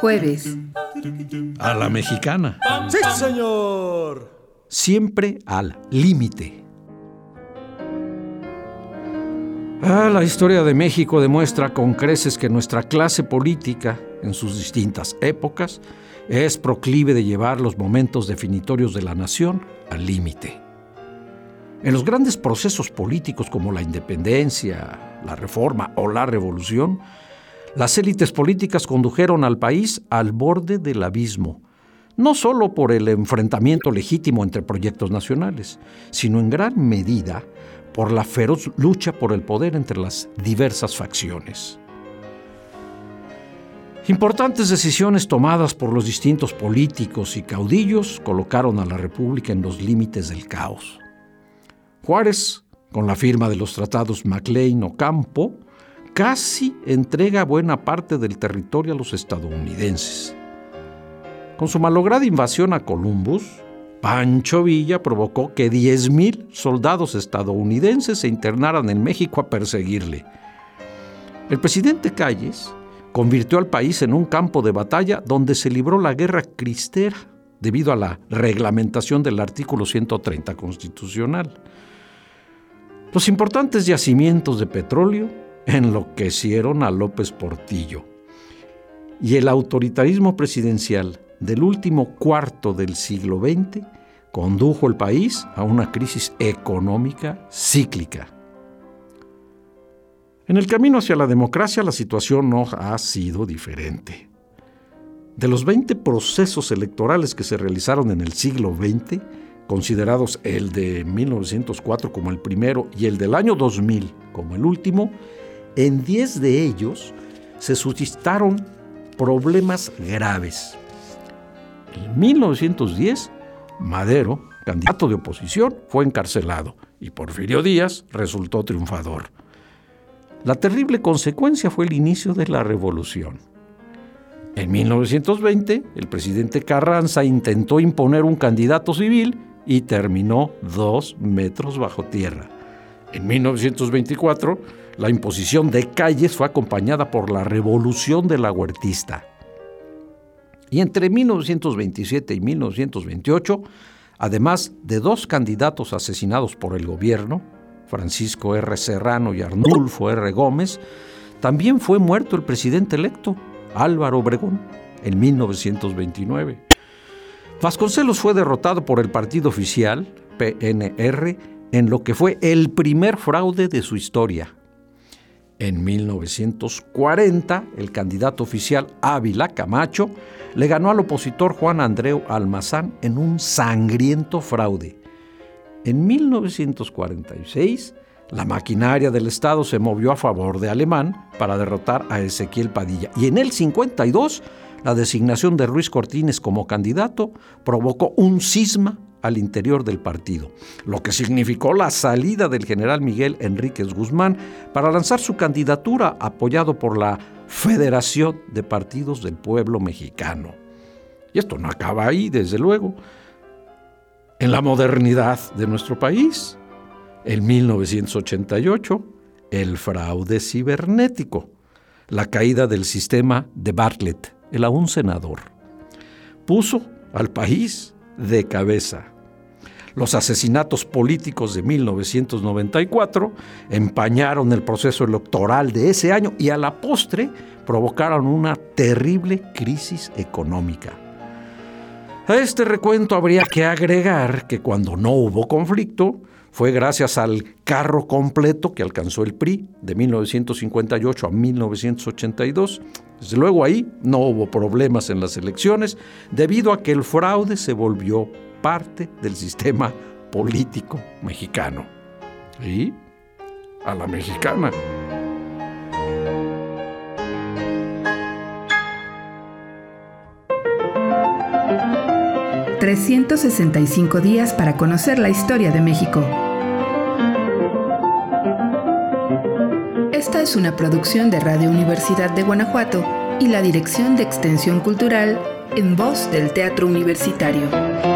Jueves. A la mexicana. Sí, señor. Siempre al límite. Ah, la historia de México demuestra con creces que nuestra clase política, en sus distintas épocas, es proclive de llevar los momentos definitorios de la nación al límite. En los grandes procesos políticos como la independencia, la reforma o la revolución, las élites políticas condujeron al país al borde del abismo, no solo por el enfrentamiento legítimo entre proyectos nacionales, sino en gran medida por la feroz lucha por el poder entre las diversas facciones. Importantes decisiones tomadas por los distintos políticos y caudillos colocaron a la República en los límites del caos. Juárez, con la firma de los tratados MacLean-Ocampo, casi entrega buena parte del territorio a los estadounidenses. Con su malograda invasión a Columbus, Pancho Villa provocó que 10.000 soldados estadounidenses se internaran en México a perseguirle. El presidente Calles convirtió al país en un campo de batalla donde se libró la guerra cristera debido a la reglamentación del artículo 130 constitucional. Los importantes yacimientos de petróleo enloquecieron a López Portillo. Y el autoritarismo presidencial del último cuarto del siglo XX condujo el país a una crisis económica cíclica. En el camino hacia la democracia la situación no ha sido diferente. De los 20 procesos electorales que se realizaron en el siglo XX, considerados el de 1904 como el primero y el del año 2000 como el último, en 10 de ellos se suscitaron problemas graves. En 1910, Madero, candidato de oposición, fue encarcelado y Porfirio Díaz resultó triunfador. La terrible consecuencia fue el inicio de la revolución. En 1920, el presidente Carranza intentó imponer un candidato civil y terminó dos metros bajo tierra. En 1924, la imposición de calles fue acompañada por la revolución de la huertista. Y entre 1927 y 1928, además de dos candidatos asesinados por el gobierno, Francisco R. Serrano y Arnulfo R. Gómez, también fue muerto el presidente electo, Álvaro Obregón, en 1929. Vasconcelos fue derrotado por el partido oficial, PNR, en lo que fue el primer fraude de su historia. En 1940, el candidato oficial Ávila Camacho le ganó al opositor Juan Andreu Almazán en un sangriento fraude. En 1946, la maquinaria del Estado se movió a favor de Alemán para derrotar a Ezequiel Padilla. Y en el 52, la designación de Ruiz Cortines como candidato provocó un cisma al interior del partido, lo que significó la salida del general Miguel Enríquez Guzmán para lanzar su candidatura apoyado por la Federación de Partidos del Pueblo Mexicano. Y esto no acaba ahí, desde luego. En la modernidad de nuestro país, en 1988, el fraude cibernético, la caída del sistema de Bartlett, el aún senador, puso al país de cabeza. Los asesinatos políticos de 1994 empañaron el proceso electoral de ese año y a la postre provocaron una terrible crisis económica. A este recuento habría que agregar que cuando no hubo conflicto, fue gracias al carro completo que alcanzó el PRI de 1958 a 1982. Desde luego ahí no hubo problemas en las elecciones debido a que el fraude se volvió parte del sistema político mexicano. Y a la mexicana. 365 días para conocer la historia de México. Esta es una producción de Radio Universidad de Guanajuato y la Dirección de Extensión Cultural en voz del Teatro Universitario.